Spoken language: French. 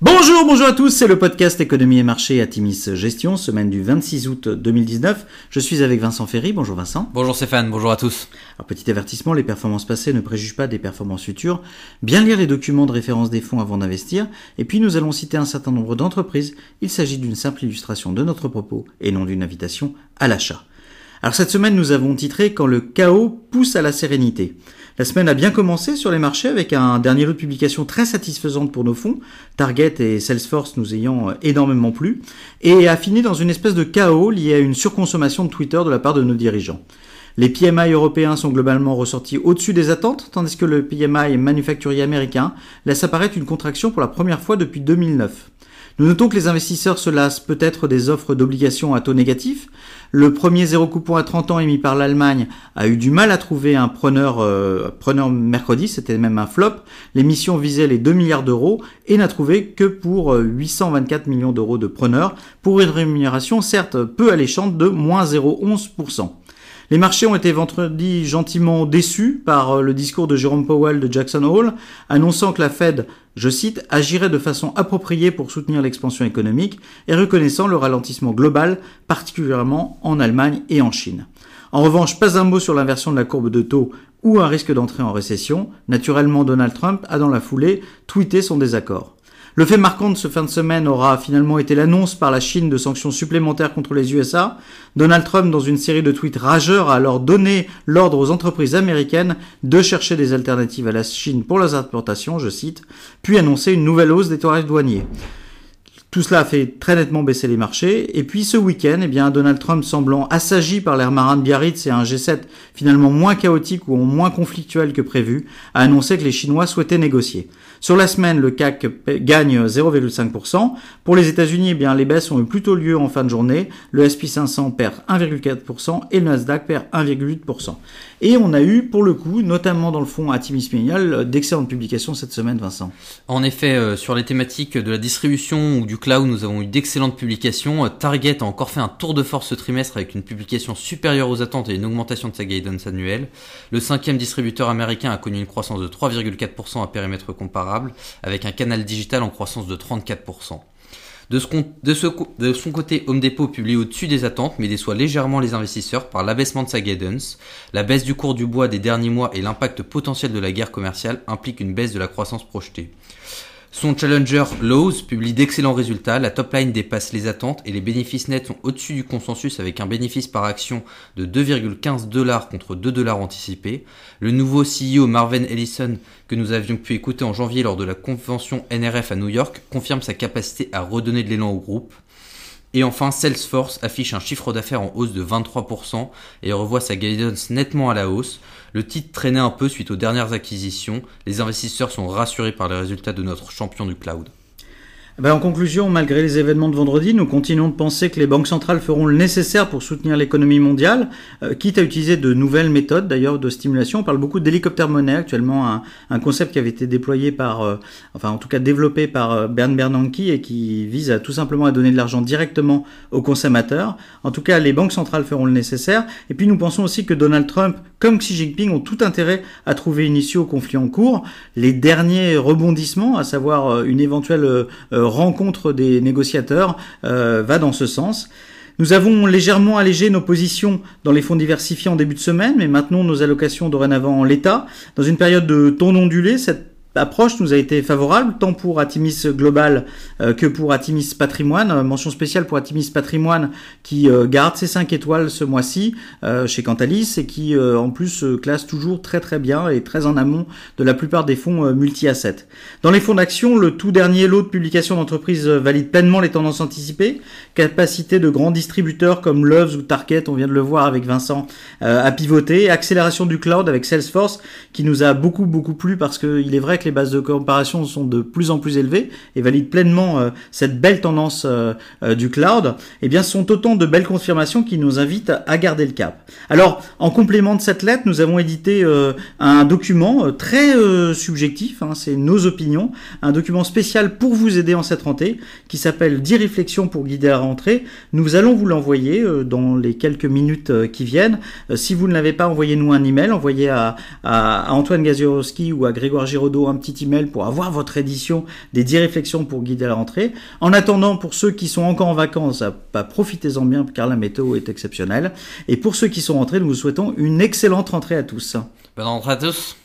Bonjour, bonjour à tous, c'est le podcast Économie et Marché à Timis Gestion, semaine du 26 août 2019. Je suis avec Vincent Ferry, bonjour Vincent. Bonjour Stéphane, bonjour à tous. Alors petit avertissement, les performances passées ne préjugent pas des performances futures. Bien lire les documents de référence des fonds avant d'investir, et puis nous allons citer un certain nombre d'entreprises. Il s'agit d'une simple illustration de notre propos et non d'une invitation à l'achat. Alors cette semaine, nous avons titré Quand le chaos pousse à la sérénité. La semaine a bien commencé sur les marchés avec un dernier lot de publications très satisfaisante pour nos fonds, Target et Salesforce nous ayant énormément plu, et a fini dans une espèce de chaos lié à une surconsommation de Twitter de la part de nos dirigeants. Les PMI européens sont globalement ressortis au-dessus des attentes, tandis que le PMI manufacturier américain laisse apparaître une contraction pour la première fois depuis 2009. Nous notons que les investisseurs se lassent peut-être des offres d'obligations à taux négatif. Le premier zéro coupon à 30 ans émis par l'Allemagne a eu du mal à trouver un preneur, euh, preneur mercredi, c'était même un flop. L'émission visait les 2 milliards d'euros et n'a trouvé que pour 824 euh, millions d'euros de preneurs, pour une rémunération certes peu alléchante de moins 0,11%. Les marchés ont été vendredi gentiment déçus par euh, le discours de Jerome Powell de Jackson Hole, annonçant que la Fed, je cite, agirait de façon appropriée pour soutenir l'expansion économique et reconnaissant le ralentissement global, particulièrement en Allemagne et en Chine. En revanche, pas un mot sur l'inversion de la courbe de taux ou un risque d'entrée en récession. Naturellement, Donald Trump a dans la foulée tweeté son désaccord. Le fait marquant de ce fin de semaine aura finalement été l'annonce par la Chine de sanctions supplémentaires contre les USA. Donald Trump, dans une série de tweets rageurs, a alors donné l'ordre aux entreprises américaines de chercher des alternatives à la Chine pour leurs importations, je cite, puis annoncer une nouvelle hausse des tarifs douaniers. Tout cela a fait très nettement baisser les marchés. Et puis ce week-end, eh bien, Donald Trump semblant assagi par l'air marin de Biarritz et un G7 finalement moins chaotique ou moins conflictuel que prévu, a annoncé que les Chinois souhaitaient négocier. Sur la semaine, le CAC gagne 0,5%. Pour les États-Unis, eh bien, les baisses ont eu plutôt lieu en fin de journée. Le S&P 500 perd 1,4% et le Nasdaq perd 1,8%. Et on a eu, pour le coup, notamment dans le fonds Atimis Ménial, d'excellentes publications cette semaine, Vincent. En effet, euh, sur les thématiques de la distribution ou du cloud, nous avons eu d'excellentes publications. Euh, Target a encore fait un tour de force ce trimestre avec une publication supérieure aux attentes et une augmentation de sa guidance annuelle. Le cinquième distributeur américain a connu une croissance de 3,4% à périmètre comparable avec un canal digital en croissance de 34%. De, son côté, Home Depot publie au-dessus des attentes, mais déçoit légèrement les investisseurs par l'abaissement de sa guidance. La baisse du cours du bois des derniers mois et l'impact potentiel de la guerre commerciale impliquent une baisse de la croissance projetée. Son challenger Lowe's publie d'excellents résultats, la top line dépasse les attentes et les bénéfices nets sont au-dessus du consensus avec un bénéfice par action de 2,15 dollars contre 2 dollars anticipés. Le nouveau CEO Marvin Ellison que nous avions pu écouter en janvier lors de la convention NRF à New York confirme sa capacité à redonner de l'élan au groupe. Et enfin, Salesforce affiche un chiffre d'affaires en hausse de 23% et revoit sa guidance nettement à la hausse. Le titre traînait un peu suite aux dernières acquisitions. Les investisseurs sont rassurés par les résultats de notre champion du cloud. Ben, en conclusion, malgré les événements de vendredi, nous continuons de penser que les banques centrales feront le nécessaire pour soutenir l'économie mondiale, euh, quitte à utiliser de nouvelles méthodes d'ailleurs de stimulation. On parle beaucoup d'hélicoptère monnaie actuellement, un, concept qui avait été déployé par, euh, enfin en tout cas développé par euh, Bern Bernanke et qui vise à tout simplement à donner de l'argent directement aux consommateurs. En tout cas, les banques centrales feront le nécessaire. Et puis nous pensons aussi que Donald Trump, comme Xi Jinping, ont tout intérêt à trouver une issue au conflit en cours. Les derniers rebondissements, à savoir une éventuelle rencontre des négociateurs euh, va dans ce sens. Nous avons légèrement allégé nos positions dans les fonds diversifiés en début de semaine, mais maintenons nos allocations dorénavant en l'état. Dans une période de ton ondulé, cette approche nous a été favorable, tant pour Atimis Global euh, que pour Atimis Patrimoine. Euh, mention spéciale pour Atimis Patrimoine qui euh, garde ses 5 étoiles ce mois-ci chez Cantalis et qui en plus classe toujours très très bien et très en amont de la plupart des fonds multi-assets. Dans les fonds d'action, le tout dernier lot de publications d'entreprises valide pleinement les tendances anticipées. Capacité de grands distributeurs comme Loves ou Target, on vient de le voir avec Vincent, à pivoter. Accélération du cloud avec Salesforce qui nous a beaucoup beaucoup plu parce qu'il est vrai que les bases de comparaison sont de plus en plus élevées et valident pleinement euh, cette belle tendance euh, euh, du cloud, eh bien, sont autant de belles confirmations qui nous invitent à garder le cap. Alors, en complément de cette lettre, nous avons édité un document très subjectif, hein, c'est nos opinions, un document spécial pour vous aider en cette rentrée, qui s'appelle 10 réflexions pour guider la rentrée. Nous allons vous l'envoyer dans les quelques minutes qui viennent. si vous ne l'avez pas, envoyez-nous un email, envoyez à, Antoine Gaziorowski ou à Grégoire Giraudot un petit email pour avoir votre édition des 10 réflexions pour guider la rentrée. En attendant, pour ceux qui sont encore en vacances, bah, profitez-en bien car la météo est exceptionnelle. Et pour ceux qui sont rentrés, nous vous souhaitons une excellente rentrée à tous. Bonne rentrée à tous.